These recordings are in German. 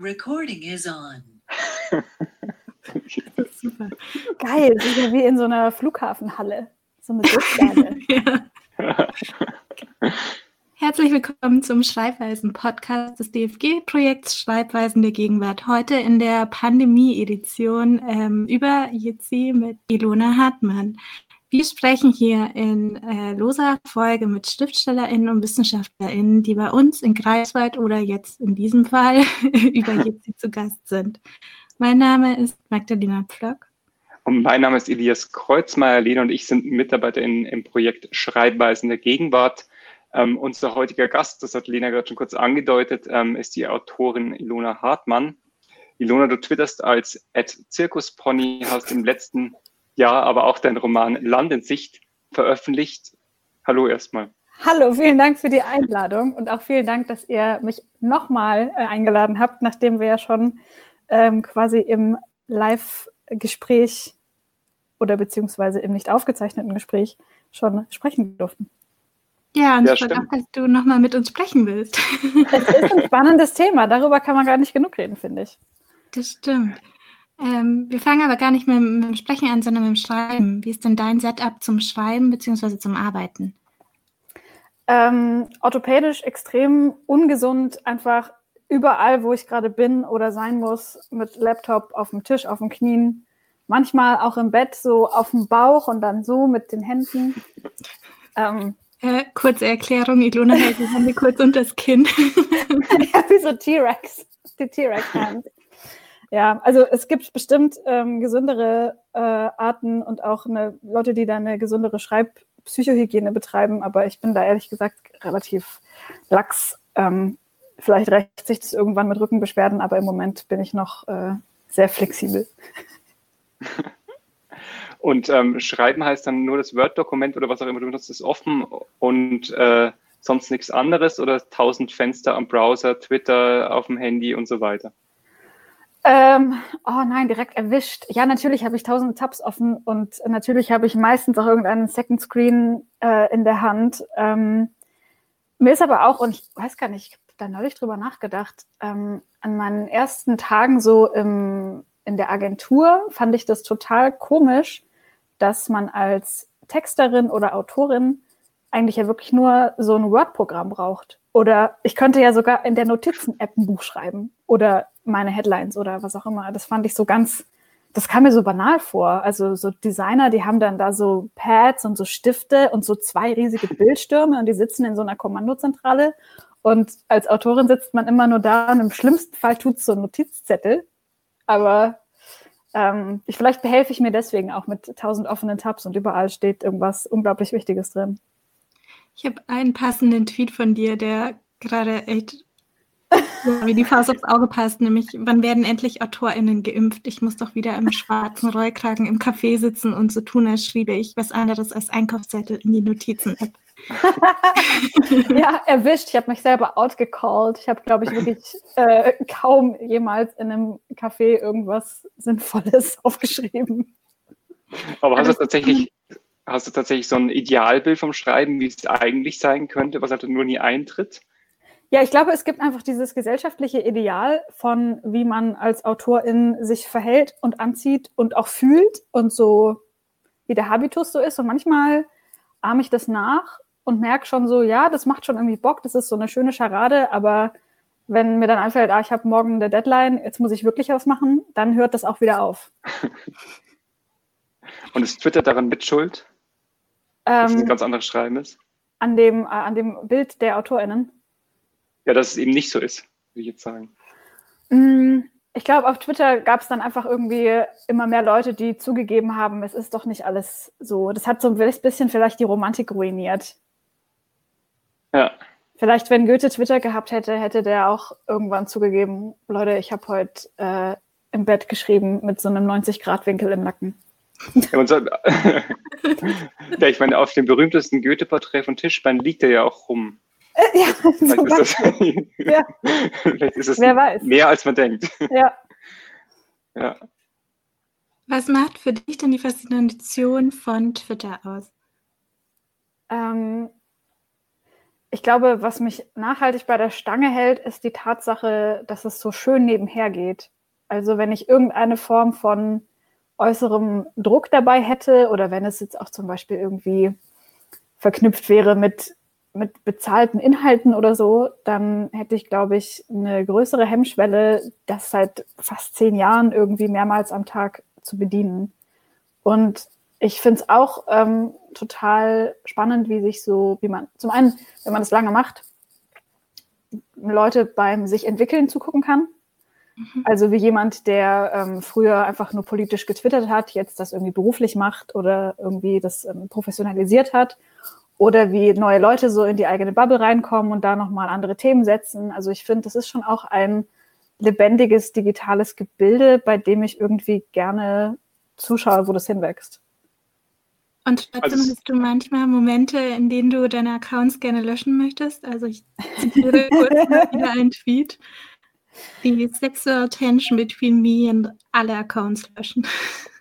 Recording is on. Super. Geil, das ist ja wie in so einer Flughafenhalle. So eine ja. Herzlich willkommen zum Schreibweisen-Podcast des DFG-Projekts Schreibweisen der Gegenwart. Heute in der Pandemie-Edition ähm, über Jitsi mit Ilona Hartmann. Wir sprechen hier in äh, loser Folge mit SchriftstellerInnen und WissenschaftlerInnen, die bei uns in Greifswald oder jetzt in diesem Fall über Jitsi zu Gast sind. Mein Name ist Magdalena Pflock. Und mein Name ist Elias Kreuzmeier. Lena und ich sind MitarbeiterInnen im Projekt Schreibweisen der Gegenwart. Ähm, unser heutiger Gast, das hat Lena gerade schon kurz angedeutet, ähm, ist die Autorin Ilona Hartmann. Ilona, du twitterst als Zirkuspony, hast im letzten Jahr aber auch deinen Roman Land in Sicht veröffentlicht. Hallo erstmal. Hallo, vielen Dank für die Einladung und auch vielen Dank, dass ihr mich nochmal äh, eingeladen habt, nachdem wir ja schon ähm, quasi im Live-Gespräch oder beziehungsweise im nicht aufgezeichneten Gespräch schon sprechen durften. Ja, und ja, ich auch, dass du nochmal mit uns sprechen willst. Es ist ein spannendes Thema, darüber kann man gar nicht genug reden, finde ich. Das stimmt. Ähm, wir fangen aber gar nicht mit, mit, dem Sprechen an, sondern mit dem Schreiben. Wie ist denn dein Setup zum Schreiben bzw. zum Arbeiten? Ähm, orthopädisch extrem ungesund, einfach überall, wo ich gerade bin oder sein muss, mit Laptop auf dem Tisch, auf den Knien, manchmal auch im Bett, so auf dem Bauch und dann so mit den Händen. Ähm, äh, kurze Erklärung, Ilona hält die Hände kurz unter das Kinn. ja, wie so T-Rex, die T-Rex-Hand. Ja, also es gibt bestimmt ähm, gesündere äh, Arten und auch eine, Leute, die da eine gesündere Schreibpsychohygiene betreiben, aber ich bin da ehrlich gesagt relativ lax. Ähm, vielleicht rächt sich das irgendwann mit Rückenbeschwerden, aber im Moment bin ich noch äh, sehr flexibel. Und ähm, schreiben heißt dann nur das Word-Dokument oder was auch immer du benutzt, ist offen und äh, sonst nichts anderes oder tausend Fenster am Browser, Twitter auf dem Handy und so weiter? Ähm, oh nein, direkt erwischt. Ja, natürlich habe ich tausende Tabs offen und natürlich habe ich meistens auch irgendeinen Second Screen äh, in der Hand. Ähm, mir ist aber auch, und ich weiß gar nicht, ich habe da neulich drüber nachgedacht, ähm, an meinen ersten Tagen so im, in der Agentur fand ich das total komisch, dass man als Texterin oder Autorin eigentlich ja wirklich nur so ein Word-Programm braucht. Oder ich könnte ja sogar in der Notizen-App ein Buch schreiben oder meine Headlines oder was auch immer. Das fand ich so ganz, das kam mir so banal vor. Also so Designer, die haben dann da so Pads und so Stifte und so zwei riesige Bildstürme und die sitzen in so einer Kommandozentrale. Und als Autorin sitzt man immer nur da und im schlimmsten Fall tut es so Notizzettel. Aber ähm, ich, vielleicht behelfe ich mir deswegen auch mit tausend offenen Tabs und überall steht irgendwas unglaublich Wichtiges drin. Ich habe einen passenden Tweet von dir, der gerade echt wie die Faust aufs Auge passt, nämlich wann werden endlich AutorInnen geimpft? Ich muss doch wieder im schwarzen Rollkragen im Café sitzen und so tun, als schriebe ich was anderes als Einkaufszettel in die Notizen-App. ja, erwischt. Ich habe mich selber outgecalled. Ich habe, glaube ich, wirklich äh, kaum jemals in einem Café irgendwas Sinnvolles aufgeschrieben. Aber hast du tatsächlich, hast du tatsächlich so ein Idealbild vom Schreiben, wie es eigentlich sein könnte, was halt nur nie eintritt? Ja, ich glaube, es gibt einfach dieses gesellschaftliche Ideal von, wie man als Autorin sich verhält und anzieht und auch fühlt und so, wie der Habitus so ist. Und manchmal ahme ich das nach und merke schon so, ja, das macht schon irgendwie Bock, das ist so eine schöne Scharade, aber wenn mir dann einfällt, ah, ich habe morgen eine Deadline, jetzt muss ich wirklich was machen, dann hört das auch wieder auf. und ist Twitter daran mitschuld? Ähm, dass es ein ganz anderes Schreiben ist? An dem, äh, an dem Bild der AutorInnen? Ja, dass es eben nicht so ist, würde ich jetzt sagen. Mm, ich glaube, auf Twitter gab es dann einfach irgendwie immer mehr Leute, die zugegeben haben, es ist doch nicht alles so. Das hat so ein bisschen vielleicht die Romantik ruiniert. Ja. Vielleicht, wenn Goethe Twitter gehabt hätte, hätte der auch irgendwann zugegeben, Leute, ich habe heute äh, im Bett geschrieben mit so einem 90-Grad-Winkel im Nacken. Ja, so, ja, ich meine, auf dem berühmtesten Goethe-Porträt von Tischbein liegt er ja auch rum. Äh, ja, vielleicht, ist das, ja. vielleicht ist es Wer weiß. mehr, als man denkt. Ja. ja. Was macht für dich denn die Faszination von Twitter aus? Ähm, ich glaube, was mich nachhaltig bei der Stange hält, ist die Tatsache, dass es so schön nebenher geht. Also wenn ich irgendeine Form von äußerem Druck dabei hätte oder wenn es jetzt auch zum Beispiel irgendwie verknüpft wäre mit, mit bezahlten Inhalten oder so, dann hätte ich, glaube ich, eine größere Hemmschwelle, das seit fast zehn Jahren irgendwie mehrmals am Tag zu bedienen. Und ich finde es auch ähm, total spannend, wie sich so, wie man, zum einen, wenn man das lange macht, Leute beim sich entwickeln zugucken kann. Mhm. Also wie jemand, der ähm, früher einfach nur politisch getwittert hat, jetzt das irgendwie beruflich macht oder irgendwie das ähm, professionalisiert hat. Oder wie neue Leute so in die eigene Bubble reinkommen und da nochmal andere Themen setzen. Also ich finde, das ist schon auch ein lebendiges digitales Gebilde, bei dem ich irgendwie gerne zuschaue, wo das hinwächst. Und trotzdem also, hast du manchmal Momente, in denen du deine Accounts gerne löschen möchtest. Also ich zitiere kurz wieder einen Tweet. Die sexual tension between me and alle Accounts löschen.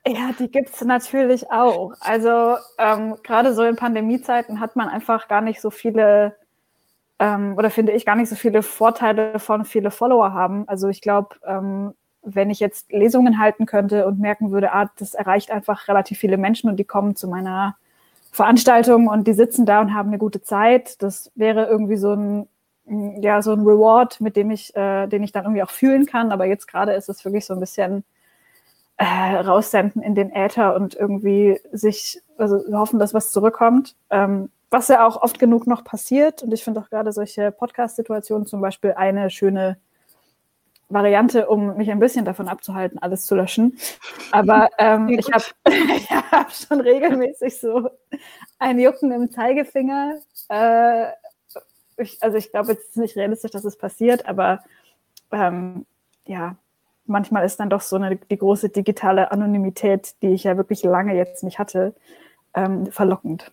Ja, die gibt es natürlich auch. Also ähm, gerade so in Pandemiezeiten hat man einfach gar nicht so viele, ähm, oder finde ich gar nicht so viele Vorteile von viele Follower haben. Also ich glaube, ähm, wenn ich jetzt Lesungen halten könnte und merken würde, ah, das erreicht einfach relativ viele Menschen und die kommen zu meiner Veranstaltung und die sitzen da und haben eine gute Zeit, das wäre irgendwie so ein, ja, so ein Reward, mit dem ich, äh, den ich dann irgendwie auch fühlen kann. Aber jetzt gerade ist es wirklich so ein bisschen äh, raussenden in den Äther und irgendwie sich, also hoffen, dass was zurückkommt. Ähm, was ja auch oft genug noch passiert. Und ich finde auch gerade solche Podcast-Situationen zum Beispiel eine schöne Variante, um mich ein bisschen davon abzuhalten, alles zu löschen. Aber ähm, ich habe hab schon regelmäßig so ein Jucken im Zeigefinger. Äh, ich, also ich glaube, es ist nicht realistisch, dass es passiert, aber ähm, ja, manchmal ist dann doch so eine, die große digitale Anonymität, die ich ja wirklich lange jetzt nicht hatte, ähm, verlockend.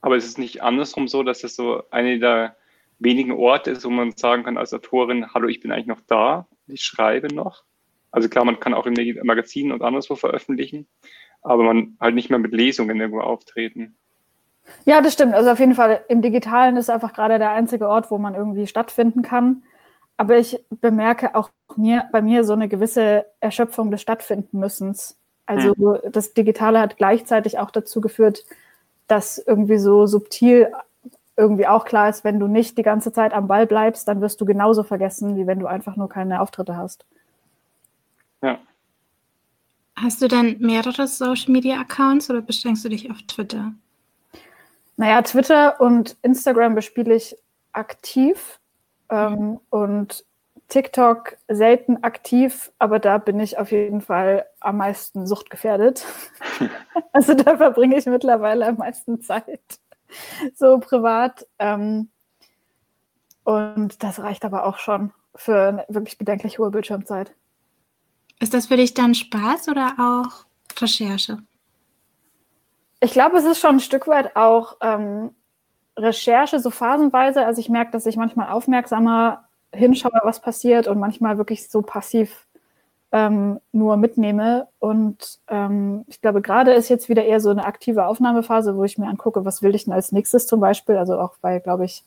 Aber ist es nicht andersrum so, dass es so eine der wenigen Orte ist, wo man sagen kann als Autorin, hallo, ich bin eigentlich noch da, ich schreibe noch. Also klar, man kann auch in Magazinen und anderswo veröffentlichen, aber man halt nicht mehr mit Lesungen irgendwo auftreten. Ja, das stimmt. Also auf jeden Fall im Digitalen ist einfach gerade der einzige Ort, wo man irgendwie stattfinden kann. Aber ich bemerke auch mir, bei mir so eine gewisse Erschöpfung des Stattfindenmüssens. Also hm. das Digitale hat gleichzeitig auch dazu geführt, dass irgendwie so subtil irgendwie auch klar ist, wenn du nicht die ganze Zeit am Ball bleibst, dann wirst du genauso vergessen, wie wenn du einfach nur keine Auftritte hast. Ja. Hast du dann mehrere Social Media Accounts oder beschränkst du dich auf Twitter? Naja, Twitter und Instagram bespiele ich aktiv ähm, und TikTok selten aktiv, aber da bin ich auf jeden Fall am meisten suchtgefährdet. also da verbringe ich mittlerweile am meisten Zeit. so privat. Ähm, und das reicht aber auch schon für eine wirklich bedenklich hohe Bildschirmzeit. Ist das für dich dann Spaß oder auch Recherche? Ich glaube, es ist schon ein Stück weit auch ähm, Recherche, so phasenweise. Also ich merke, dass ich manchmal aufmerksamer hinschaue, was passiert und manchmal wirklich so passiv ähm, nur mitnehme. Und ähm, ich glaube, gerade ist jetzt wieder eher so eine aktive Aufnahmephase, wo ich mir angucke, was will ich denn als nächstes zum Beispiel. Also auch weil, glaube ich,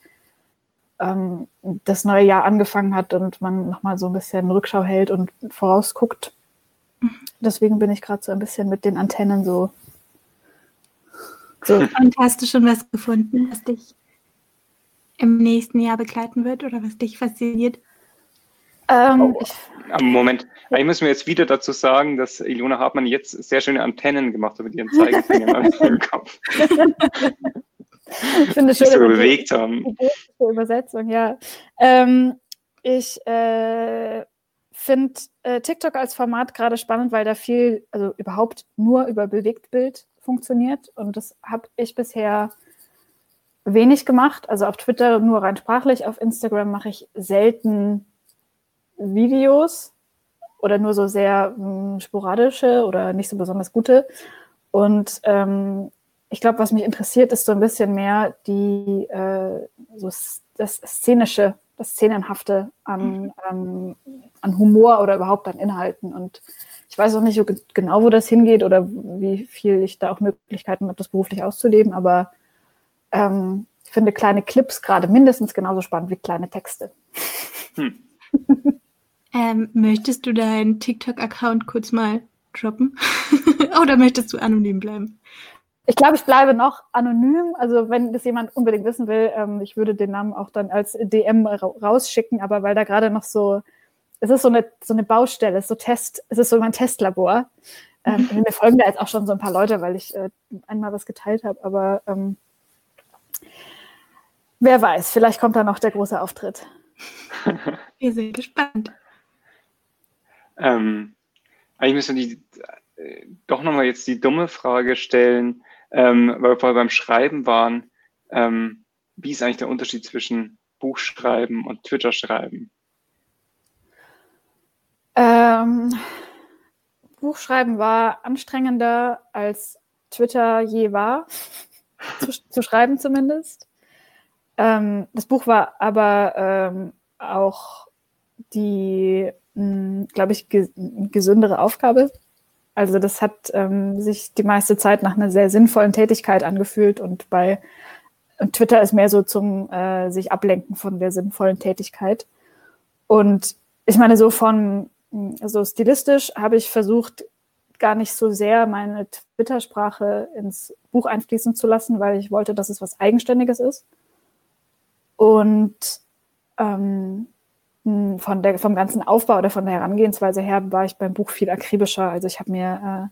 ähm, das neue Jahr angefangen hat und man nochmal so ein bisschen Rückschau hält und vorausguckt. Mhm. Deswegen bin ich gerade so ein bisschen mit den Antennen so. So. Und hast du schon was gefunden, was dich im nächsten Jahr begleiten wird oder was dich fasziniert? Ähm, oh, ich, Moment, ich muss mir jetzt wieder dazu sagen, dass Ilona Hartmann jetzt sehr schöne Antennen gemacht hat mit ihren Zeigefingern an ihrem Kopf. ich finde es schön, sogar bewegt haben. Die Übersetzung, ja. Ähm, ich äh, finde äh, TikTok als Format gerade spannend, weil da viel, also überhaupt nur über Bewegtbild funktioniert. Und das habe ich bisher wenig gemacht. Also auf Twitter nur rein sprachlich, auf Instagram mache ich selten Videos oder nur so sehr mh, hm, sporadische oder nicht so besonders gute. Und ähm, ich glaube, was mich interessiert, ist so ein bisschen mehr die äh, so das Szenische, das Szenenhafte an, an, an Humor oder überhaupt an Inhalten. Und ich weiß auch nicht so genau, wo das hingeht oder wie viel ich da auch Möglichkeiten habe, das beruflich auszuleben, aber ähm, finde kleine Clips gerade mindestens genauso spannend wie kleine Texte. Hm. ähm, möchtest du deinen TikTok-Account kurz mal droppen? Oder möchtest du anonym bleiben? Ich glaube, ich bleibe noch anonym. Also wenn das jemand unbedingt wissen will, ähm, ich würde den Namen auch dann als DM ra rausschicken, aber weil da gerade noch so, es ist so eine, so eine Baustelle, so Test, es ist so mein Testlabor. Ähm, mir folgen da jetzt auch schon so ein paar Leute, weil ich äh, einmal was geteilt habe, aber ähm, wer weiß, vielleicht kommt da noch der große Auftritt. Wir sind gespannt. Ähm, eigentlich müssen wir die, äh, doch nochmal jetzt die dumme Frage stellen, ähm, weil wir vorher beim Schreiben waren. Ähm, wie ist eigentlich der Unterschied zwischen Buchschreiben und Twitter-Schreiben? Ähm, Buchschreiben war anstrengender als Twitter je war, zu, zu, schreiben zumindest. Ähm, das Buch war aber ähm, auch die, hm, glaube ich, ge gesündere Aufgabe. Also das hat ähm, sich die meiste Zeit nach einer sehr sinnvollen Tätigkeit angefühlt und bei Twitter ist mehr so zum äh, sich ablenken von der sinnvollen Tätigkeit. Und ich meine, so von also stilistisch habe ich versucht, gar nicht so sehr meine Twitter-Sprache ins Buch einfließen zu lassen, weil ich wollte, dass es was Eigenständiges ist. Und ähm, von der, vom ganzen Aufbau oder von der Herangehensweise her war ich beim Buch viel akribischer. Also ich habe mir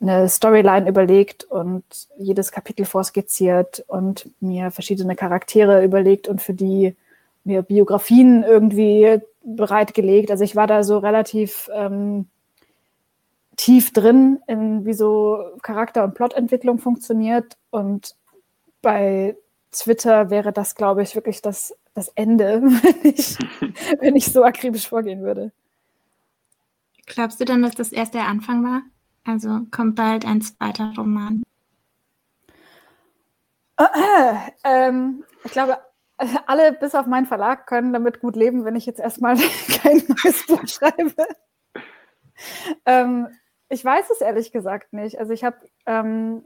äh, eine Storyline überlegt und jedes Kapitel vorskizziert und mir verschiedene Charaktere überlegt und für die mir Biografien irgendwie bereitgelegt. Also ich war da so relativ ähm, tief drin, in wie so Charakter- und Plotentwicklung funktioniert. Und bei Twitter wäre das, glaube ich, wirklich das, das Ende, wenn ich, wenn ich so akribisch vorgehen würde. Glaubst du dann, dass das erst der Anfang war? Also kommt bald ein zweiter Roman? Äh, äh, ähm, ich glaube, alle bis auf meinen Verlag können damit gut leben, wenn ich jetzt erstmal kein neues Buch schreibe. ähm, ich weiß es ehrlich gesagt nicht. Also ich habe, ähm,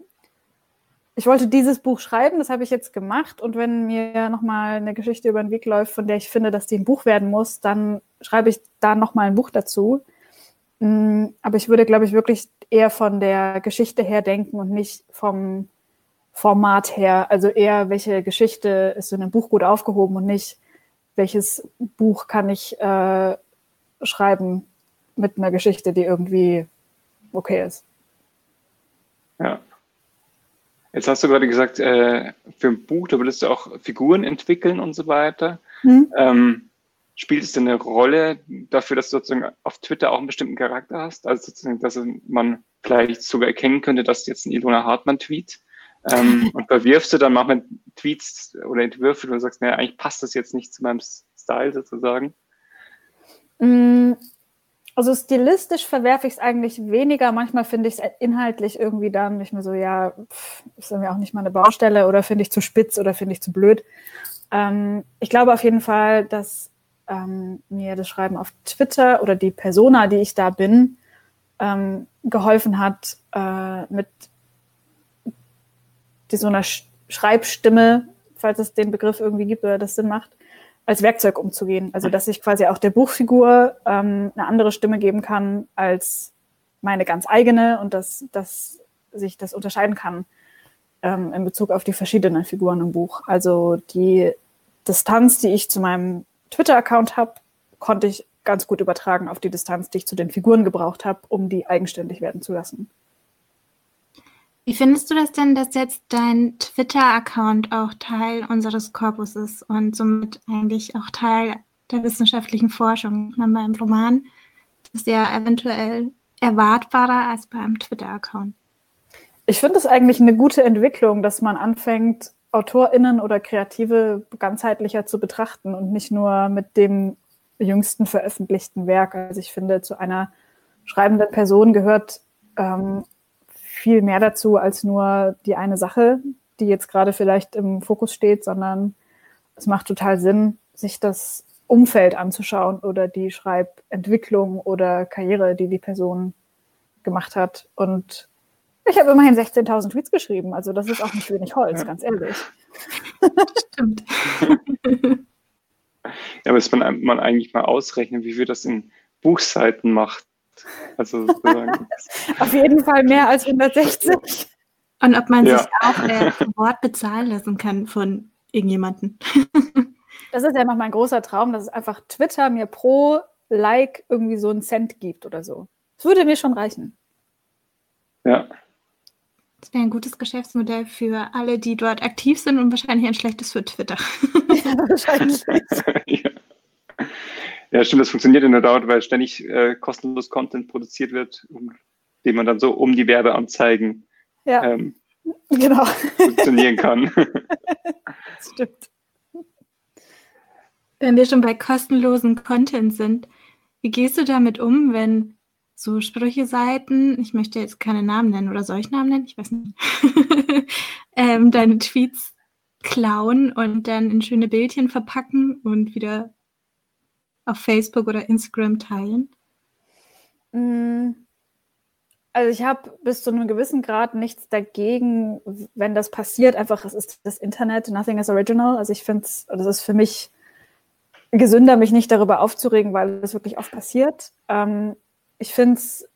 ich wollte dieses Buch schreiben, das habe ich jetzt gemacht. Und wenn mir nochmal eine Geschichte über den Weg läuft, von der ich finde, dass die ein Buch werden muss, dann schreibe ich da nochmal ein Buch dazu. Mm, aber ich würde, glaube ich, wirklich eher von der Geschichte her denken und nicht vom Format her. Also eher, welche Geschichte ist in einem Buch gut aufgehoben und nicht, welches Buch kann ich äh, schreiben mit einer Geschichte, die irgendwie okay ist. Ja. Jetzt hast du gerade gesagt, äh, für ein Buch, da würdest du auch Figuren entwickeln und so weiter. Hm. Ähm, spielt es denn eine Rolle dafür, dass du sozusagen auf Twitter auch einen bestimmten Charakter hast? Also sozusagen, dass man vielleicht sogar erkennen könnte, dass jetzt ein Ilona Hartmann tweet. Ähm, und verwirfst du dann manchmal Tweets oder Entwürfe, du sagst, naja, eigentlich passt das jetzt nicht zu meinem Style sozusagen? Mm, also stilistisch verwerfe ich es eigentlich weniger. Manchmal finde ich es inhaltlich irgendwie dann nicht mehr so, ja, pff, ist irgendwie auch nicht mal eine Baustelle oder finde ich zu spitz oder finde ich zu blöd. Ähm, ich glaube auf jeden Fall, dass ähm, mir das Schreiben auf Twitter oder die Persona, die ich da bin, ähm, geholfen hat, äh, mit so einer Schreibstimme, falls es den Begriff irgendwie gibt oder das Sinn macht, als Werkzeug umzugehen. Also dass ich quasi auch der Buchfigur ähm, eine andere Stimme geben kann als meine ganz eigene und dass, dass sich das unterscheiden kann ähm, in Bezug auf die verschiedenen Figuren im Buch. Also die Distanz, die ich zu meinem Twitter-Account habe, konnte ich ganz gut übertragen auf die Distanz, die ich zu den Figuren gebraucht habe, um die eigenständig werden zu lassen. Wie findest du das denn, dass jetzt dein Twitter-Account auch Teil unseres Korpus ist und somit eigentlich auch Teil der wissenschaftlichen Forschung? Meine, beim Roman ist ja eventuell erwartbarer als beim Twitter-Account. Ich finde es eigentlich eine gute Entwicklung, dass man anfängt, AutorInnen oder Kreative ganzheitlicher zu betrachten und nicht nur mit dem jüngsten veröffentlichten Werk. Also ich finde, zu einer schreibenden Person gehört ähm, viel mehr dazu als nur die eine Sache, die jetzt gerade vielleicht im Fokus steht, sondern es macht total Sinn, sich das Umfeld anzuschauen oder die Schreibentwicklung oder Karriere, die die Person gemacht hat. Und ich habe immerhin 16.000 Tweets geschrieben, also das ist auch nicht wenig Holz, ja. ganz ehrlich. Stimmt. ja, muss man, man eigentlich mal ausrechnen, wie viel das in Buchseiten macht. Also Auf jeden Fall mehr als 160. Und ob man ja. sich auch äh, Wort bezahlen lassen kann von irgendjemandem. das ist ja noch mein großer Traum, dass es einfach Twitter mir pro Like irgendwie so einen Cent gibt oder so. Das würde mir schon reichen. Ja. Das wäre ein gutes Geschäftsmodell für alle, die dort aktiv sind und wahrscheinlich ein schlechtes für Twitter. ja, wahrscheinlich. ja. Ja, stimmt, das funktioniert in der Dauer, weil ständig äh, kostenlos Content produziert wird, um, den man dann so um die Werbeanzeigen ja. ähm, genau. funktionieren kann. das stimmt. Wenn wir schon bei kostenlosen Content sind, wie gehst du damit um, wenn so Sprüche-Seiten, ich möchte jetzt keine Namen nennen oder soll ich Namen nennen? Ich weiß nicht, ähm, deine Tweets klauen und dann in schöne Bildchen verpacken und wieder auf Facebook oder Instagram teilen? Mm, also ich habe bis zu einem gewissen Grad nichts dagegen, wenn das passiert. Einfach, es ist das Internet, nothing is original. Also ich finde es, das ist für mich gesünder, mich nicht darüber aufzuregen, weil es wirklich oft passiert. Ähm, ich finde es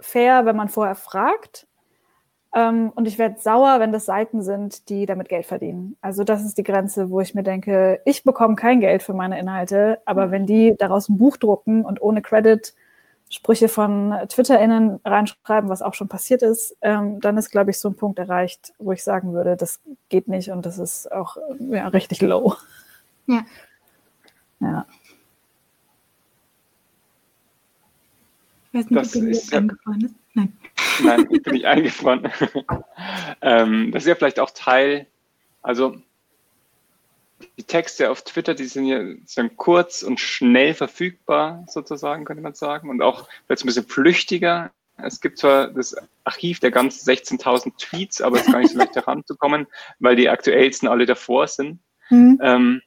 fair, wenn man vorher fragt. Ähm, und ich werde sauer, wenn das Seiten sind, die damit Geld verdienen. Also das ist die Grenze, wo ich mir denke, ich bekomme kein Geld für meine Inhalte, aber mhm. wenn die daraus ein Buch drucken und ohne Credit Sprüche von TwitterInnen reinschreiben, was auch schon passiert ist, ähm, dann ist, glaube ich, so ein Punkt erreicht, wo ich sagen würde, das geht nicht und das ist auch ja, richtig low. Ja. Ja. Ich weiß nicht, das ob ist, eingefroren ist. Nein. Nein, ich bin nicht eingefroren. ähm, das ist ja vielleicht auch Teil, also die Texte auf Twitter, die sind ja sind kurz und schnell verfügbar, sozusagen, könnte man sagen, und auch vielleicht ein bisschen flüchtiger. Es gibt zwar das Archiv der ganzen 16.000 Tweets, aber es ist gar nicht so leicht heranzukommen, weil die aktuellsten alle davor sind. Mhm. Ähm,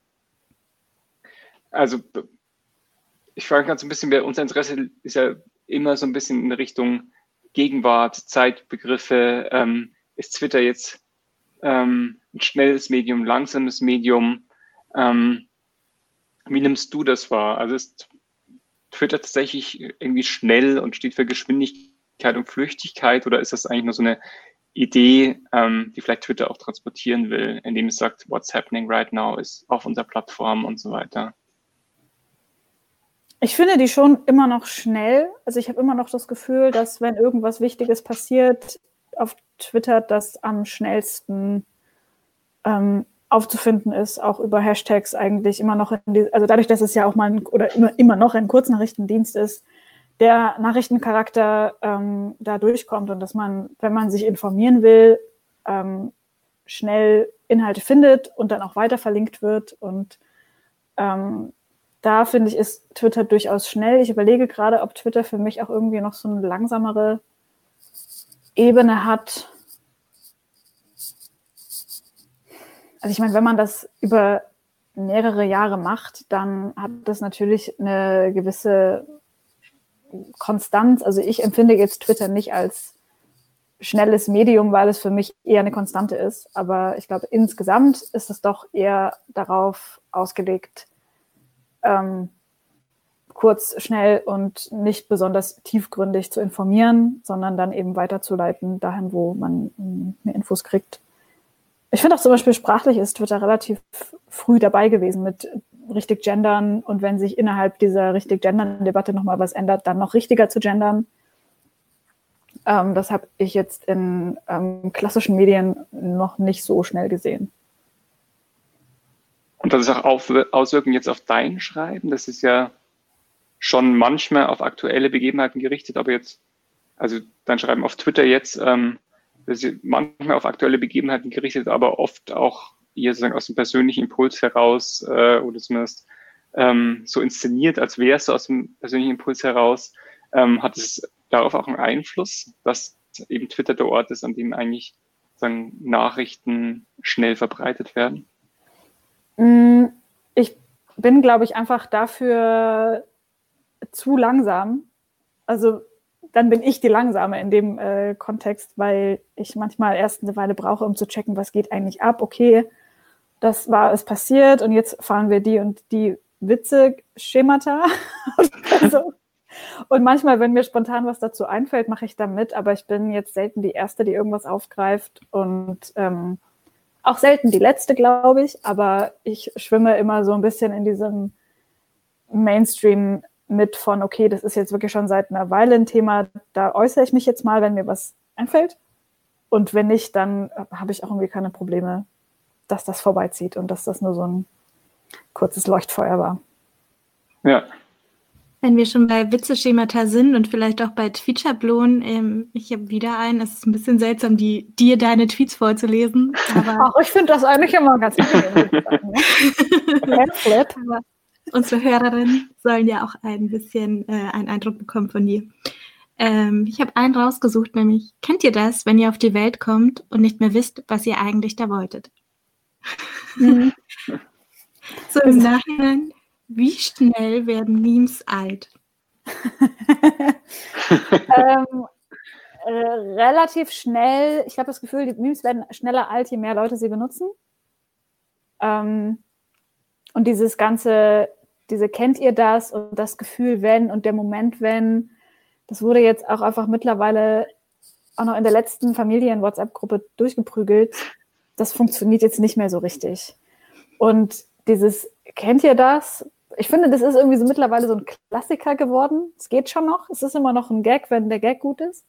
also, ich frage ganz ein bisschen, unser Interesse ist ja immer so ein bisschen in Richtung Gegenwart, Zeitbegriffe. Ähm, ist Twitter jetzt ähm, ein schnelles Medium, langsames Medium. Ähm, wie nimmst du das wahr? Also ist Twitter tatsächlich irgendwie schnell und steht für Geschwindigkeit und Flüchtigkeit oder ist das eigentlich nur so eine Idee, ähm, die vielleicht Twitter auch transportieren will, indem es sagt, what's happening right now ist auf unserer Plattform und so weiter? Ich finde die schon immer noch schnell. Also ich habe immer noch das Gefühl, dass wenn irgendwas Wichtiges passiert, auf Twitter das am schnellsten ähm, aufzufinden ist, auch über Hashtags eigentlich immer noch, die, also dadurch, dass es ja auch mal ein, oder immer, immer noch ein Kurznachrichtendienst ist, der Nachrichtencharakter ähm, da durchkommt und dass man, wenn man sich informieren will, ähm, schnell Inhalte findet und dann auch weiter verlinkt wird. Und ähm, da finde ich, ist Twitter durchaus schnell. Ich überlege gerade, ob Twitter für mich auch irgendwie noch so eine langsamere Ebene hat. Also ich meine, wenn man das über mehrere Jahre macht, dann hat das natürlich eine gewisse Konstanz. Also ich empfinde jetzt Twitter nicht als schnelles Medium, weil es für mich eher eine Konstante ist. Aber ich glaube, insgesamt ist es doch eher darauf ausgelegt, ähm, kurz, schnell und nicht besonders tiefgründig zu informieren, sondern dann eben weiterzuleiten dahin, wo man mm, mehr Infos kriegt. Ich finde auch zum Beispiel sprachlich ist Twitter relativ früh dabei gewesen mit richtig gendern und wenn sich innerhalb dieser richtig gendern Debatte nochmal was ändert, dann noch richtiger zu gendern. Ähm, das habe ich jetzt in ähm, klassischen Medien noch nicht so schnell gesehen. Und das ist auch Auswirkungen jetzt auf dein Schreiben. Das ist ja schon manchmal auf aktuelle Begebenheiten gerichtet, aber jetzt, also dein Schreiben auf Twitter jetzt, ähm, das ist manchmal auf aktuelle Begebenheiten gerichtet, aber oft auch eher sozusagen aus dem persönlichen Impuls heraus äh, oder zumindest ähm, so inszeniert, als wäre es aus dem persönlichen Impuls heraus. Ähm, hat es darauf auch einen Einfluss, dass eben Twitter der Ort ist, an dem eigentlich sagen, Nachrichten schnell verbreitet werden? Mm, ich bin, glaube ich, einfach dafür zu langsam. Also dann bin ich die Langsame in dem äh, Kontext, weil ich manchmal erst eine Weile brauche, um zu checken, was geht eigentlich ab. Okay, das war es passiert und jetzt fahren wir die und die Witze-Schemata. also, und manchmal, wenn mir spontan was dazu einfällt, mache ich da mit, aber ich bin jetzt selten die Erste, die irgendwas aufgreift und ähm, auch selten die Letzte, glaube ich, aber ich schwimme immer so ein bisschen in diesem Mainstream mit von, okay, das ist jetzt wirklich schon seit einer Weile ein Thema, da äußere ich mich jetzt mal, wenn mir was einfällt. Und wenn nicht, dann habe ich auch irgendwie keine Probleme, dass das vorbeizieht und dass das nur so ein kurzes Leuchtfeuer war. Ja. Wenn wir schon bei Witzeschemata sind und vielleicht auch bei Tweetschablonen, ähm, ich habe wieder einen, es ist ein bisschen seltsam, die, dir deine Tweets vorzulesen. Ach, ich finde das eigentlich immer ganz angenehm. aber unsere Hörerinnen sollen ja auch ein bisschen äh, einen Eindruck bekommen von dir. Ähm, ich habe einen rausgesucht, nämlich, kennt ihr das, wenn ihr auf die Welt kommt und nicht mehr wisst, was ihr eigentlich da wolltet? Mhm. so im Nachhinein, wie schnell werden Memes alt? ähm, äh, relativ schnell. Ich habe das Gefühl, die Memes werden schneller alt, je mehr Leute sie benutzen. Ähm, und dieses ganze, diese kennt ihr das und das Gefühl, wenn und der Moment, wenn, das wurde jetzt auch einfach mittlerweile auch noch in der letzten Familien-WhatsApp-Gruppe durchgeprügelt. Das funktioniert jetzt nicht mehr so richtig. Und dieses, kennt ihr das? Ich finde, das ist irgendwie so mittlerweile so ein Klassiker geworden. Es geht schon noch. Es ist immer noch ein Gag, wenn der Gag gut ist.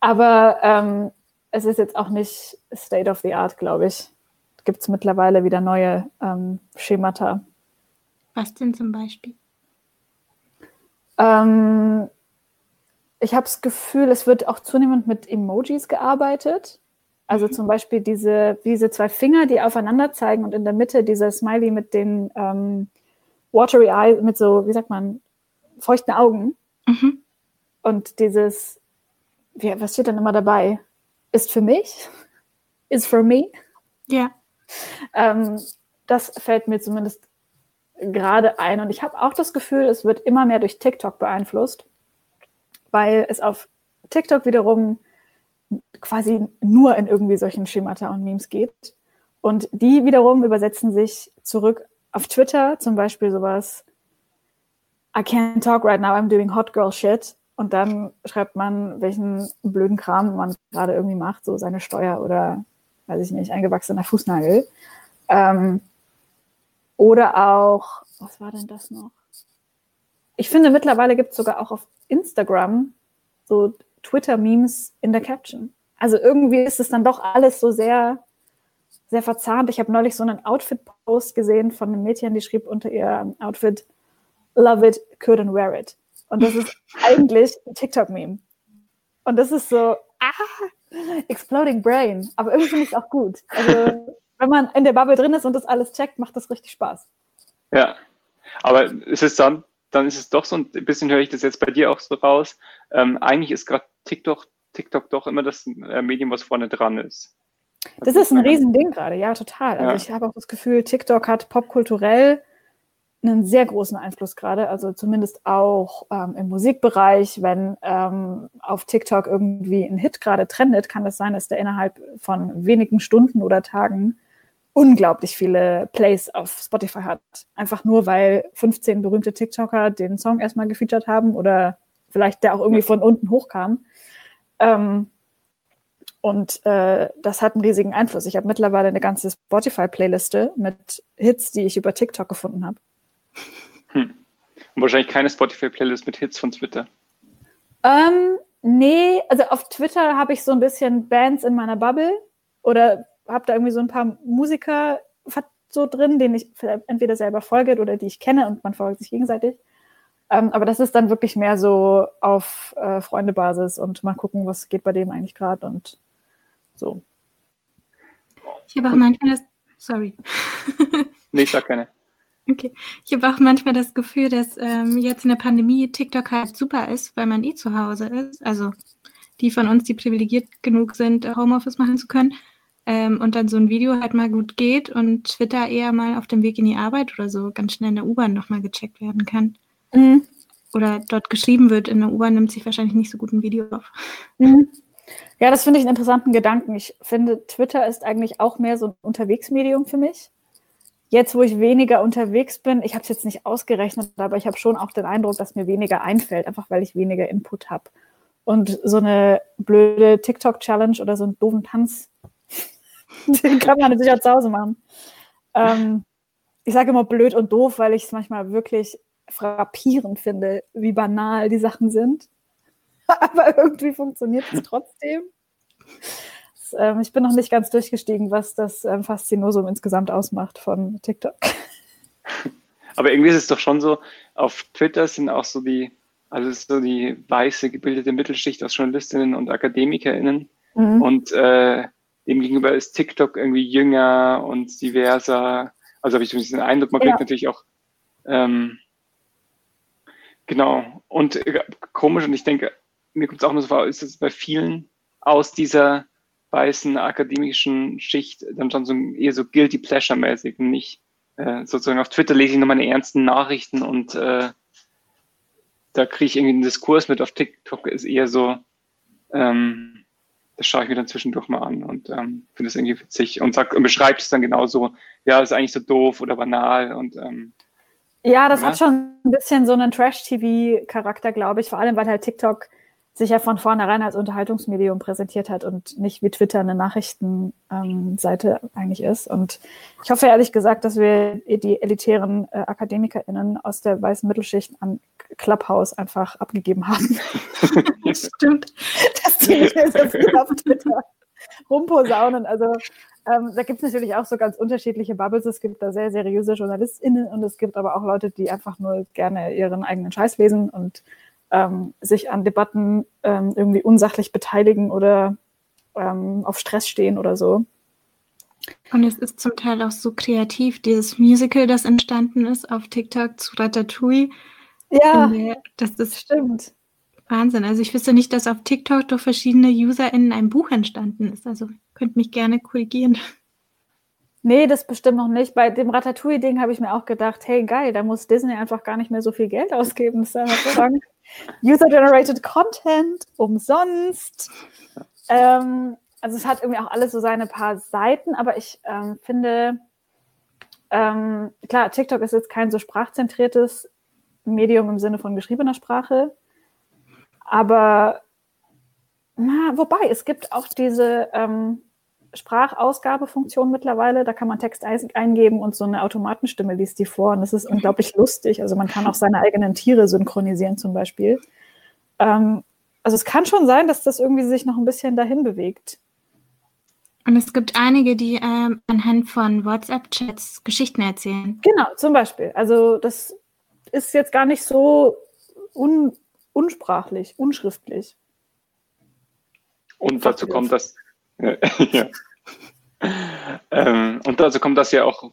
Aber ähm, es ist jetzt auch nicht State of the Art, glaube ich. Gibt es mittlerweile wieder neue ähm, Schemata. Was denn zum Beispiel? Ähm, ich habe das Gefühl, es wird auch zunehmend mit Emojis gearbeitet. Also mhm. zum Beispiel diese, diese zwei Finger, die aufeinander zeigen und in der Mitte dieser Smiley mit den ähm, watery eyes, mit so, wie sagt man, feuchten Augen. Mhm. Und dieses, wie, was steht dann immer dabei? Ist für mich? Ist for me? Ja. Ähm, das fällt mir zumindest gerade ein. Und ich habe auch das Gefühl, es wird immer mehr durch TikTok beeinflusst weil es auf TikTok wiederum quasi nur in irgendwie solchen Schemata und Memes geht. Und die wiederum übersetzen sich zurück auf Twitter, zum Beispiel sowas, I can't talk right now, I'm doing hot girl shit. Und dann schreibt man, welchen blöden Kram man gerade irgendwie macht, so seine Steuer oder, weiß ich nicht, eingewachsener Fußnagel. Ähm, oder auch, was war denn das noch? Ich finde, mittlerweile gibt es sogar auch auf Instagram so Twitter-Memes in der Caption. Also irgendwie ist es dann doch alles so sehr, sehr verzahnt. Ich habe neulich so einen Outfit-Post gesehen von einem Mädchen, die schrieb unter ihr Outfit, Love it, couldn't wear it. Und das ist eigentlich ein TikTok-Meme. Und das ist so, ah, exploding brain. Aber irgendwie finde ich es auch gut. Also, wenn man in der Bubble drin ist und das alles checkt, macht das richtig Spaß. Ja, aber ist es dann dann ist es doch so ein bisschen, höre ich das jetzt bei dir auch so raus. Ähm, eigentlich ist gerade TikTok, TikTok doch immer das äh, Medium, was vorne dran ist. Das, das ist ein Riesending gerade, ja, total. Also ja. ich habe auch das Gefühl, TikTok hat popkulturell einen sehr großen Einfluss gerade, also zumindest auch ähm, im Musikbereich. Wenn ähm, auf TikTok irgendwie ein Hit gerade trendet, kann das sein, dass der innerhalb von wenigen Stunden oder Tagen unglaublich viele Plays auf Spotify hat. Einfach nur, weil 15 berühmte TikToker den Song erstmal gefeatured haben oder vielleicht der auch irgendwie von unten hochkam. Ähm, und äh, das hat einen riesigen Einfluss. Ich habe mittlerweile eine ganze Spotify-Playliste mit Hits, die ich über TikTok gefunden habe. Hm. Und wahrscheinlich keine Spotify-Playlist mit Hits von Twitter. Ähm, nee, also auf Twitter habe ich so ein bisschen Bands in meiner Bubble oder habe da irgendwie so ein paar Musiker so drin, denen ich entweder selber folge oder die ich kenne und man folgt sich gegenseitig. Ähm, aber das ist dann wirklich mehr so auf äh, Freundebasis und mal gucken, was geht bei dem eigentlich gerade und so. Ich habe auch manchmal das. Sorry. nee, ich sag keine. Okay. Ich habe auch manchmal das Gefühl, dass ähm, jetzt in der Pandemie TikTok halt super ist, weil man eh zu Hause ist. Also die von uns, die privilegiert genug sind, Homeoffice machen zu können ähm, und dann so ein Video halt mal gut geht und Twitter eher mal auf dem Weg in die Arbeit oder so ganz schnell in der U-Bahn nochmal gecheckt werden kann. Mhm. Oder dort geschrieben wird, in der U-Bahn nimmt sich wahrscheinlich nicht so gut ein Video auf. Mhm. Ja, das finde ich einen interessanten Gedanken. Ich finde, Twitter ist eigentlich auch mehr so ein Unterwegsmedium für mich. jetzt, wo ich weniger unterwegs bin, ich habe es jetzt nicht ausgerechnet, aber ich habe schon auch den Eindruck, dass mir weniger einfällt, einfach weil ich weniger Input habe. Und so eine blöde TikTok-Challenge oder so einen doofen Tanz, den kann man natürlich auch zu Hause machen. Ähm, ich sage immer blöd und doof, weil ich es manchmal wirklich frappierend finde, wie banal die Sachen sind. Aber irgendwie funktioniert es trotzdem. Das, ähm, ich bin noch nicht ganz durchgestiegen, was das ähm, Faszinosum insgesamt ausmacht von TikTok. Aber irgendwie ist es doch schon so, auf Twitter sind auch so die, also so die weiße gebildete Mittelschicht aus Journalistinnen und AkademikerInnen. Mhm. Und äh, demgegenüber ist TikTok irgendwie jünger und diverser. Also habe ich so diesen Eindruck, man ja. kriegt natürlich auch ähm, genau und äh, komisch und ich denke, mir kommt es auch nur so vor, ist es bei vielen aus dieser weißen akademischen Schicht dann schon so eher so guilty pleasure mäßig und nicht äh, sozusagen auf Twitter lese ich nur meine ernsten Nachrichten und äh, da kriege ich irgendwie einen Diskurs mit. Auf TikTok ist eher so, ähm, das schaue ich mir dann zwischendurch mal an und ähm, finde es irgendwie witzig und, sag, und beschreibt es dann genauso, ja, das ist eigentlich so doof oder banal und ähm, ja, das ja. hat schon ein bisschen so einen Trash-TV-Charakter, glaube ich, vor allem weil halt TikTok sich ja von vornherein als Unterhaltungsmedium präsentiert hat und nicht wie Twitter eine Nachrichtenseite ähm, eigentlich ist. Und ich hoffe ehrlich gesagt, dass wir die elitären äh, AkademikerInnen aus der weißen Mittelschicht an Clubhouse einfach abgegeben haben. Stimmt. dass die nicht mehr so viel auf Twitter rumposaunen. Also ähm, da gibt es natürlich auch so ganz unterschiedliche Bubbles. Es gibt da sehr seriöse JournalistInnen und es gibt aber auch Leute, die einfach nur gerne ihren eigenen Scheiß lesen und ähm, sich an Debatten ähm, irgendwie unsachlich beteiligen oder ähm, auf Stress stehen oder so. Und es ist zum Teil auch so kreativ, dieses Musical, das entstanden ist auf TikTok zu Ratatouille. Ja, das ist stimmt. Wahnsinn. Also ich wüsste nicht, dass auf TikTok durch verschiedene UserInnen ein Buch entstanden ist. Also könnt mich gerne korrigieren. Nee, das bestimmt noch nicht. Bei dem Ratatouille-Ding habe ich mir auch gedacht, hey geil, da muss Disney einfach gar nicht mehr so viel Geld ausgeben. Das ist ja hervorragend. User-Generated Content, umsonst. Ähm, also es hat irgendwie auch alles so seine paar Seiten, aber ich ähm, finde, ähm, klar, TikTok ist jetzt kein so sprachzentriertes Medium im Sinne von geschriebener Sprache, aber na, wobei, es gibt auch diese ähm, Sprachausgabefunktion mittlerweile. Da kann man Text eingeben und so eine Automatenstimme liest die vor. Und das ist unglaublich lustig. Also man kann auch seine eigenen Tiere synchronisieren zum Beispiel. Ähm, also es kann schon sein, dass das irgendwie sich noch ein bisschen dahin bewegt. Und es gibt einige, die ähm, anhand von WhatsApp-Chats Geschichten erzählen. Genau, zum Beispiel. Also das ist jetzt gar nicht so un unsprachlich, unschriftlich. Und dazu kommt, dass ja. Ähm, und dazu kommt, dass ja auch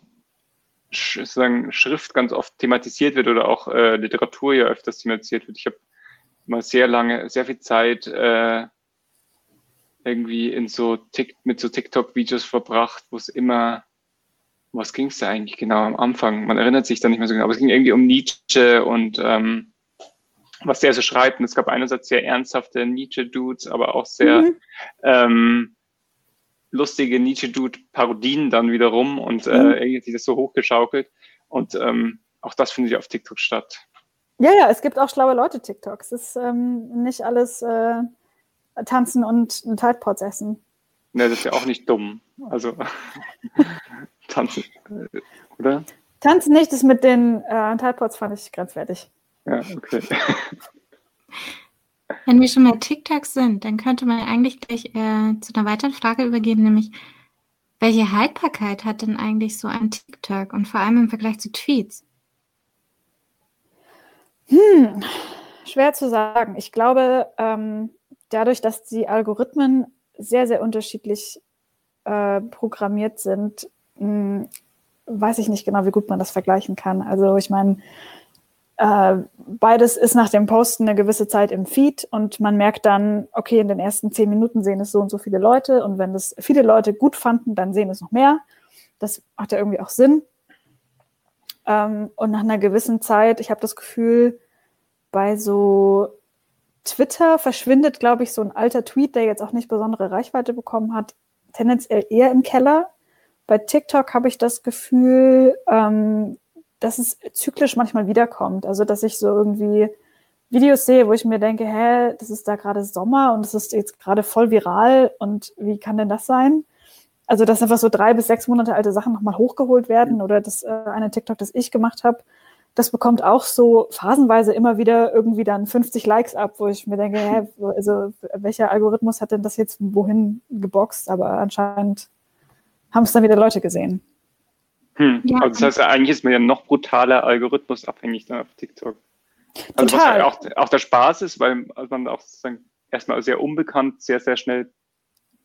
sozusagen Schrift ganz oft thematisiert wird oder auch äh, Literatur ja öfters thematisiert wird. Ich habe mal sehr lange, sehr viel Zeit äh, irgendwie in so Tick, mit so TikTok-Videos verbracht, wo es immer, was ging es da eigentlich genau am Anfang? Man erinnert sich da nicht mehr so genau, aber es ging irgendwie um Nietzsche und ähm, was der so schreibt. Und es gab einerseits sehr ernsthafte Nietzsche-Dudes, aber auch sehr mhm. ähm, lustige Nietzsche-Dude-Parodien dann wiederum und äh, mhm. irgendwie das so hochgeschaukelt. Und ähm, auch das findet ja auf TikTok statt. Ja, ja, es gibt auch schlaue Leute TikToks. Es ist ähm, nicht alles äh, tanzen und ein Tidepods essen. Ne, das ist ja auch nicht dumm. Also tanzen, äh, oder? Tanzen nicht, das mit den äh, Tidepods fand ich grenzwertig. Ja, okay. Wenn wir schon mal TikToks sind, dann könnte man eigentlich gleich äh, zu einer weiteren Frage übergehen, nämlich welche Haltbarkeit hat denn eigentlich so ein TikTok und vor allem im Vergleich zu Tweets? Hm, schwer zu sagen. Ich glaube, ähm, dadurch, dass die Algorithmen sehr, sehr unterschiedlich äh, programmiert sind, mh, hm, weiß ich nicht genau, wie gut man das vergleichen kann. Also ich meine, äh, beides ist nach dem Posten eine gewisse Zeit im Feed und man merkt dann, okay, in den ersten zehn Minuten sehen es so und so viele Leute und wenn das viele Leute gut fanden, dann sehen es noch mehr. Das macht ja irgendwie auch Sinn. Ähm, und nach einer gewissen Zeit, ich habe das Gefühl, bei so Twitter verschwindet, glaube ich, so ein alter Tweet, der jetzt auch nicht besondere Reichweite bekommen hat, tendenziell eher im Keller Bei TikTok habe ich das Gefühl, ähm, dass es zyklisch manchmal wiederkommt. Also, dass ich so irgendwie Videos sehe, wo ich mir denke, hä, das ist da gerade Sommer und es ist jetzt gerade voll viral und wie kann denn das sein? Also, dass einfach so drei bis sechs Monate alte Sachen nochmal hochgeholt werden oder das äh, eine TikTok, das ich gemacht habe, das bekommt auch so phasenweise immer wieder irgendwie dann 50 Likes ab, wo ich mir denke, hä, also welcher Algorithmus hat denn das jetzt wohin geboxt? Aber anscheinend haben es dann wieder Leute gesehen. Hm. Ja. Also das heißt, eigentlich ist man ja noch brutaler algorithmusabhängig dann auf TikTok. Also Total. was auch, auch der Spaß ist, weil man auch sozusagen erstmal sehr unbekannt, sehr, sehr schnell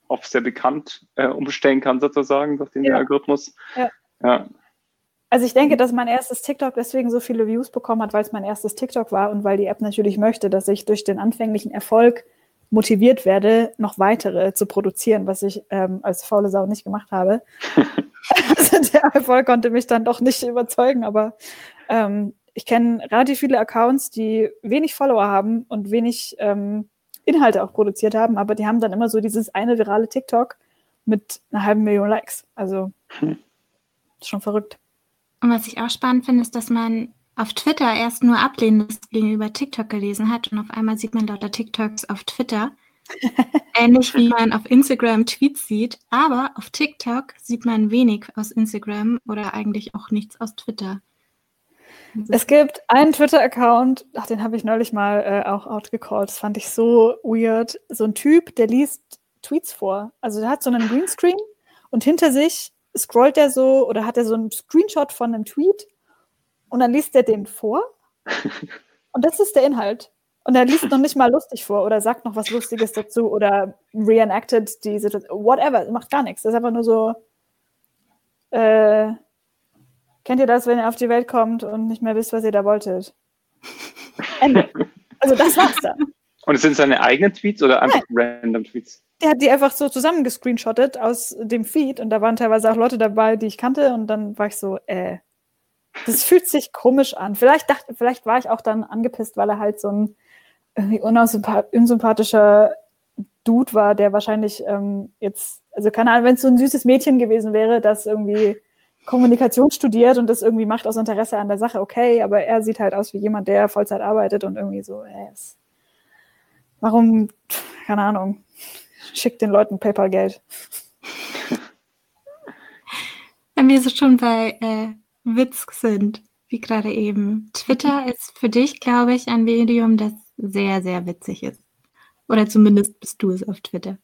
auf sehr bekannt äh, umstellen kann, sozusagen, durch den ja. Algorithmus. Ja. ja. Also ich denke, dass mein erstes TikTok deswegen so viele Views bekommen hat, weil es mein erstes TikTok war und weil die App natürlich möchte, dass ich durch den anfänglichen Erfolg motiviert werde, noch weitere zu produzieren, was ich ähm, als faule Sau nicht gemacht habe. also der Erfolg konnte mich dann doch nicht überzeugen, aber ähm, ich kenne relativ viele Accounts, die wenig Follower haben und wenig ähm, Inhalte auch produziert haben, aber die haben dann immer so dieses eine virale TikTok mit einer halben Million Likes. Also hm. schon verrückt. Und was ich auch spannend finde, ist, dass man auf Twitter erst nur Ablehnendes gegenüber TikTok gelesen hat und auf einmal sieht man lauter TikToks auf Twitter. Ähnlich wie man auf Instagram Tweets sieht, aber auf TikTok sieht man wenig aus Instagram oder eigentlich auch nichts aus Twitter. Es gibt einen Twitter-Account, den habe ich neulich mal äh, auch outgecallt. Das fand ich so weird. So ein Typ, der liest Tweets vor. Also der hat so einen Greenscreen und hinter sich scrollt er so oder hat er so einen Screenshot von einem Tweet und dann liest er den vor. Und das ist der Inhalt. Und er liest noch nicht mal lustig vor oder sagt noch was Lustiges dazu oder reenacted die Situation. Whatever, macht gar nichts. Das ist einfach nur so. Äh, kennt ihr das, wenn ihr auf die Welt kommt und nicht mehr wisst, was ihr da wolltet? Ende. Also das war's dann. Und es sind seine eigenen Tweets oder einfach Nein. random Tweets? der hat die einfach so zusammengescreenshottet aus dem Feed und da waren teilweise auch Leute dabei, die ich kannte und dann war ich so, äh, das fühlt sich komisch an. Vielleicht dachte, vielleicht war ich auch dann angepisst, weil er halt so ein irgendwie unsympathischer Dude war, der wahrscheinlich ähm, jetzt, also keine Ahnung, wenn es so ein süßes Mädchen gewesen wäre, das irgendwie Kommunikation studiert und das irgendwie macht aus Interesse an der Sache, okay, aber er sieht halt aus wie jemand, der Vollzeit arbeitet und irgendwie so, äh, warum, keine Ahnung, schickt den Leuten PayPal-Geld. Wenn wir so schon bei äh, Witz sind, wie gerade eben. Twitter ist für dich, glaube ich, ein Medium, das sehr, sehr witzig ist. Oder zumindest bist du es auf Twitter.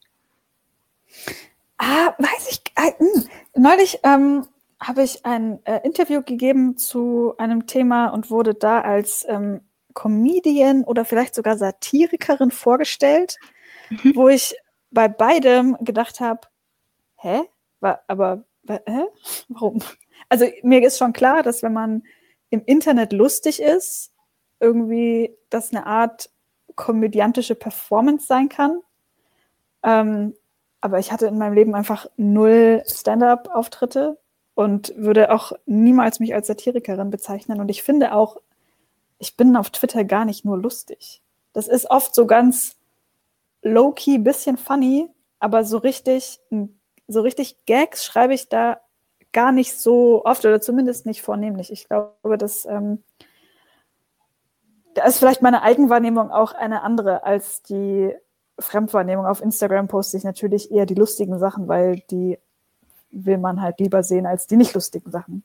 Ah, weiß ich. Äh, neulich ähm, habe ich ein äh, Interview gegeben zu einem Thema und wurde da als ähm, Comedian oder vielleicht sogar Satirikerin vorgestellt, mhm. wo ich bei beidem gedacht habe, hä? War, aber hä? Warum? Also mir ist schon klar, dass wenn man im Internet lustig ist, irgendwie das eine Art komödiantische Performance sein kann. Ähm, aber ich hatte in meinem Leben einfach null Stand-up-Auftritte und würde auch niemals mich als Satirikerin bezeichnen. Und ich finde auch, ich bin auf Twitter gar nicht nur lustig. Das ist oft so ganz low-key, bisschen funny, aber so richtig, so richtig Gags schreibe ich da gar nicht so oft oder zumindest nicht vornehmlich. Ich glaube, dass ähm, da ist vielleicht meine Eigenwahrnehmung auch eine andere als die Fremdwahrnehmung. Auf Instagram poste ich natürlich eher die lustigen Sachen, weil die will man halt lieber sehen als die nicht lustigen Sachen.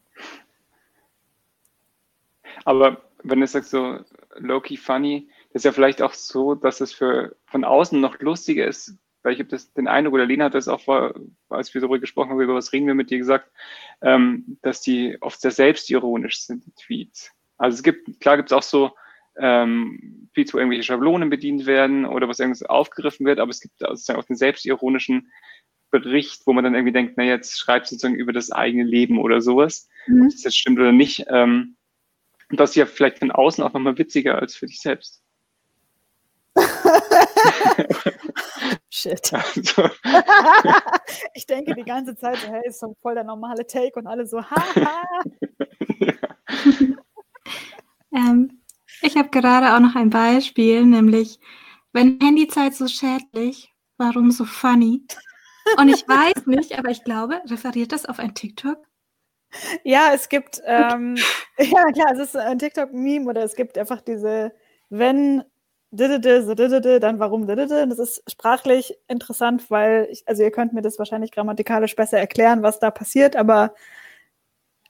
Aber wenn du sagst so low-key funny, ist ja vielleicht auch so, dass es für von außen noch lustiger ist, weil ich habe das den Eindruck, oder Lena hat das auch vor, als wir darüber gesprochen haben, über was reden wir mit dir gesagt, ähm, dass die oft sehr selbstironisch sind, die Tweets. Also es gibt, klar gibt es auch so ähm, Tweets, wo irgendwelche Schablonen bedient werden oder was irgendwas aufgegriffen wird, aber es gibt sozusagen auch den selbstironischen Bericht, wo man dann irgendwie denkt, na jetzt schreibt sozusagen über das eigene Leben oder sowas, mhm. ob das jetzt stimmt oder nicht. Ähm, das ist ja vielleicht von außen auch nochmal witziger als für dich selbst. Shit. Also. ich denke die ganze Zeit, hey, ist so voll der normale Take und alle so, haha. ähm, ich habe gerade auch noch ein Beispiel, nämlich, wenn Handyzeit so schädlich, warum so funny? Und ich weiß nicht, aber ich glaube, referiert das auf ein TikTok? Ja, es gibt, ähm, ja klar, es ist ein TikTok-Meme oder es gibt einfach diese, wenn dann warum Das ist sprachlich interessant, weil, ich, also ihr könnt mir das wahrscheinlich grammatikalisch besser erklären, was da passiert, aber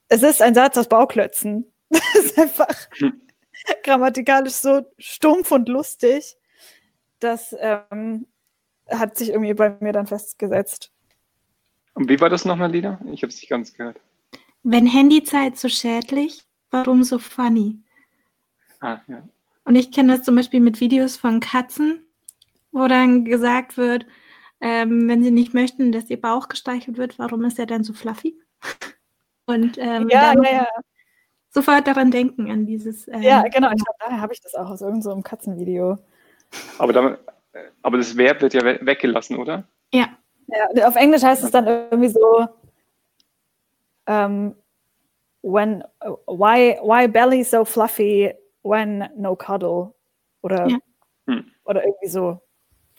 es ist ein Satz aus Bauklötzen. Das ist einfach. grammatikalisch so stumpf und lustig. Das ähm, hat sich irgendwie bei mir dann festgesetzt. Und wie war das nochmal, Lina? Ich habe es nicht ganz gehört. Wenn Handyzeit so schädlich, warum so funny? Ah, ja. Und ich kenne das zum Beispiel mit Videos von Katzen, wo dann gesagt wird, ähm, wenn sie nicht möchten, dass ihr Bauch gestreichelt wird, warum ist er dann so fluffy? Und ähm, ja, ja, ja. Sofort daran denken, an dieses. Ähm, ja, genau. Ich glaube, daher habe ich das auch aus irgendeinem so Katzenvideo. Aber, damit, aber das Verb wird ja weggelassen, oder? Ja. ja. Auf Englisch heißt es dann irgendwie so, um, ähm, when, why, why belly so fluffy when no cuddle? Oder, ja. hm. oder irgendwie so.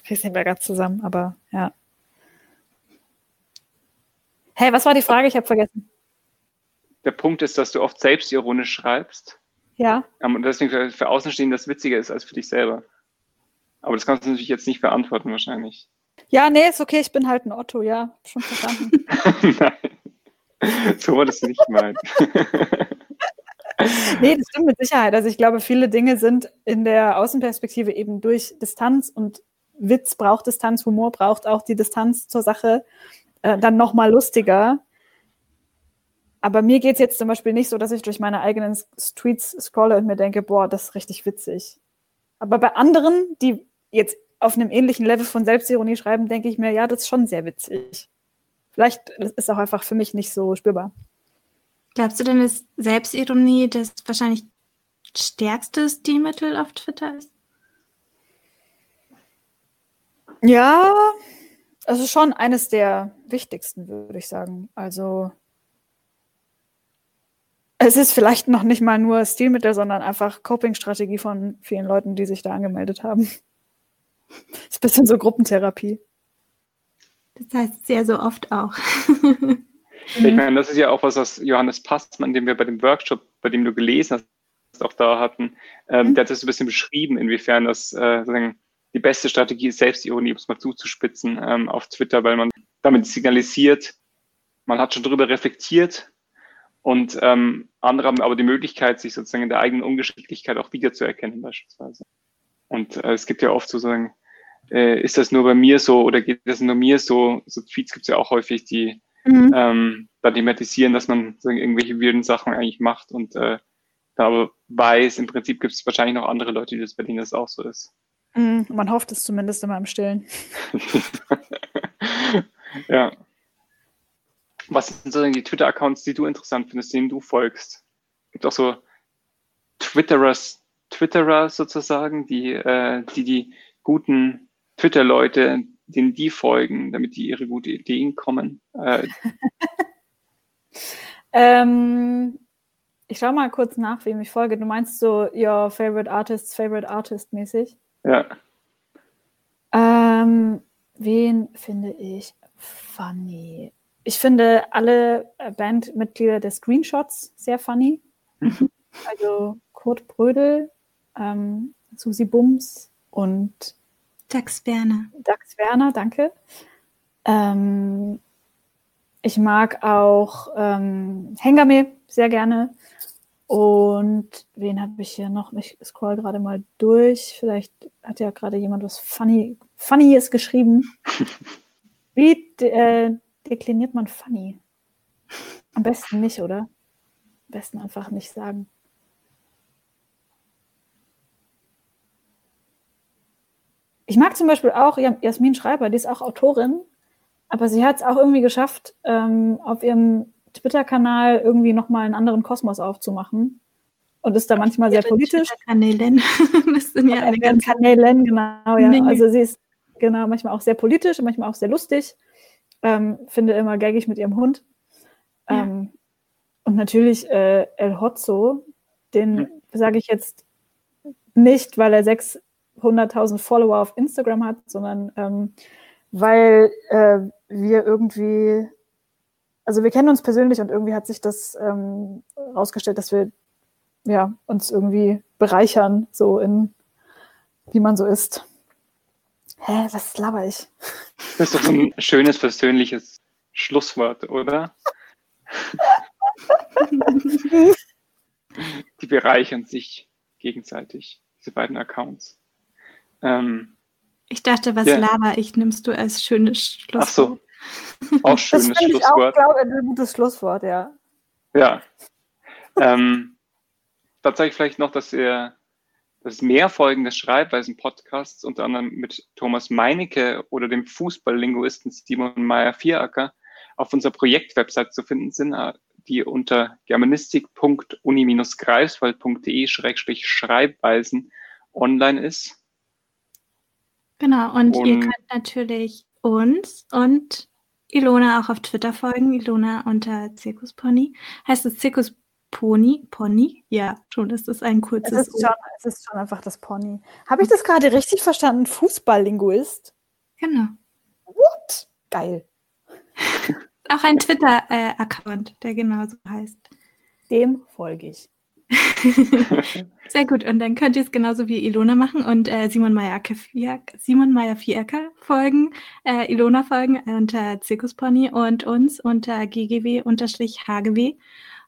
Ich weiß nicht mehr ganz zusammen, aber ja. Hey, was war die Frage? Ich habe vergessen der Punkt ist, dass du oft selbstironisch schreibst. Ja. Und deswegen für, Außenstehende das witziger ist als für dich selber. Aber das kannst du natürlich jetzt nicht beantworten, wahrscheinlich. Ja, nee, ist okay, ich bin halt ein Otto, ja. Schon verstanden. Nein. So war das nicht gemeint. nee, das stimmt mit Sicherheit. Also ich glaube, viele Dinge sind in der Außenperspektive eben durch Distanz und Witz braucht Distanz, Humor braucht auch die Distanz zur Sache äh, dann nochmal lustiger. Aber mir geht es jetzt zum Beispiel nicht so, dass ich durch meine eigenen Tweets scrolle und mir denke, boah, das ist richtig witzig. Aber bei anderen, die jetzt auf einem ähnlichen Level von Selbstironie schreiben, denke ich mir, ja, das ist schon sehr witzig. Vielleicht ist es auch einfach für mich nicht so spürbar. Glaubst du denn, dass Selbstironie das wahrscheinlich stärkste Stilmittel auf Twitter ist? Ja, also schon eines der wichtigsten, würde ich sagen. Also es ist vielleicht noch nicht mal nur Stilmittel, sondern einfach Coping-Strategie von vielen Leuten, die sich da angemeldet haben. Das ist ein bisschen so Gruppentherapie. Das heißt sehr so oft auch. ich meine, das ist ja auch was, was Johannes Passmann, den wir bei dem Workshop, bei dem du gelesen hast, auch da hatten, ähm, mhm. der hat das ein bisschen beschrieben, inwiefern das äh, die beste Strategie ist, Selbstironie, um es mal zuzuspitzen, ähm, auf Twitter, weil man damit signalisiert, man hat schon darüber reflektiert, und ähm, andere haben aber die Möglichkeit, sich sozusagen in der eigenen Ungeschicklichkeit auch wiederzuerkennen beispielsweise. Und äh, es gibt ja oft sozusagen, äh, ist das nur bei mir so oder geht das nur mir so? So Tweets gibt es ja auch häufig, die mhm. ähm, da thematisieren, dass man irgendwelche wilden Sachen eigentlich macht und äh, da aber weiß, im Prinzip gibt es wahrscheinlich noch andere Leute, die das bei denen das auch so ist. Mhm, man hofft es zumindest immer im Stillen. ja. Was sind so die Twitter-Accounts, die du interessant findest, denen du folgst? Es gibt auch so Twitterers, Twitterer sozusagen, die, äh, die die guten Twitter-Leute, denen die folgen, damit die ihre guten Ideen kommen. Äh. ähm, ich schaue mal kurz nach, wem ich folge. Du meinst so Your Favorite Artist, Favorite Artist mäßig? Ja. Ähm, wen finde ich funny? Ich finde alle äh, Bandmitglieder der Screenshots sehr funny. Mhm. Also Kurt Brödel, ähm, Susi Bums und Dax Werner. Dax Werner, danke. Ähm, ich mag auch ähm, Hengame sehr gerne. Und wen habe ich hier noch? Ich scroll gerade mal durch. Vielleicht hat ja gerade jemand was Funny, Funnyes geschrieben. Wie äh, dekliniert man funny? Am besten nicht, oder? Am besten einfach nicht sagen. Ich mag zum Beispiel auch Jasmin Schreiber, die ist auch Autorin, aber sie hat es auch irgendwie geschafft, ähm, auf ihrem Twitter-Kanal irgendwie nochmal einen anderen Kosmos aufzumachen. Und ist da manchmal sehr politisch. Kanälen. das sind ja eine ganze Kanälen, genau, ja. Also sie ist genau manchmal auch sehr politisch und manchmal auch sehr lustig. Ähm, finde immer gaggig mit ihrem Hund. Ja. Ähm, und natürlich äh, El Hotzo, den ja. sage ich jetzt nicht, weil er 600.000 Follower auf Instagram hat, sondern ähm, weil äh, wir irgendwie, also wir kennen uns persönlich und irgendwie hat sich das ähm, rausgestellt, dass wir ja, uns irgendwie bereichern, so in wie man so ist. Hä, was laber ich? Das ist doch so ein schönes persönliches Schlusswort, oder? Die bereichern sich gegenseitig, diese beiden Accounts. Ähm, ich dachte, was ja. laber ich, nimmst du als schönes Schlusswort. Ach so, auch schönes das Schlusswort. Ich auch, glaube ein gutes Schlusswort, ja. Ja. ähm, da zeige ich vielleicht noch, dass ihr dass mehr Folgen des Schreibweisen-Podcasts, unter anderem mit Thomas Meinecke oder dem Fußballlinguisten Simon Meyer-Vieracker, auf unserer Projektwebsite zu finden sind, die unter germanistik.uni-greifswald.de-schreibweisen online ist. Genau, und, und ihr könnt natürlich uns und Ilona auch auf Twitter folgen. Ilona unter Zirkuspony. Heißt es Zirkuspony? Pony? Ja, schon, das ist ein kurzes es ist, schon, es ist schon einfach das Pony. Habe ich das gerade richtig verstanden? Fußballlinguist? Genau. What? Geil. Auch ein Twitter-Account, der genauso heißt. Dem folge ich. Sehr gut. Und dann könnt ihr es genauso wie Ilona machen und äh, Simon Meyer Vierecker folgen, äh, Ilona folgen unter Zirkuspony und uns unter ggw-hgw.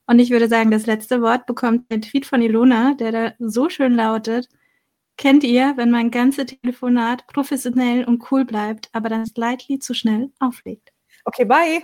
Und ich würde sagen, das letzte Wort bekommt ein Tweet von Ilona, der da so schön lautet. Kennt ihr, wenn mein ganze Telefonat professionell und cool bleibt, aber dann slightly zu schnell auflegt? Okay, bye.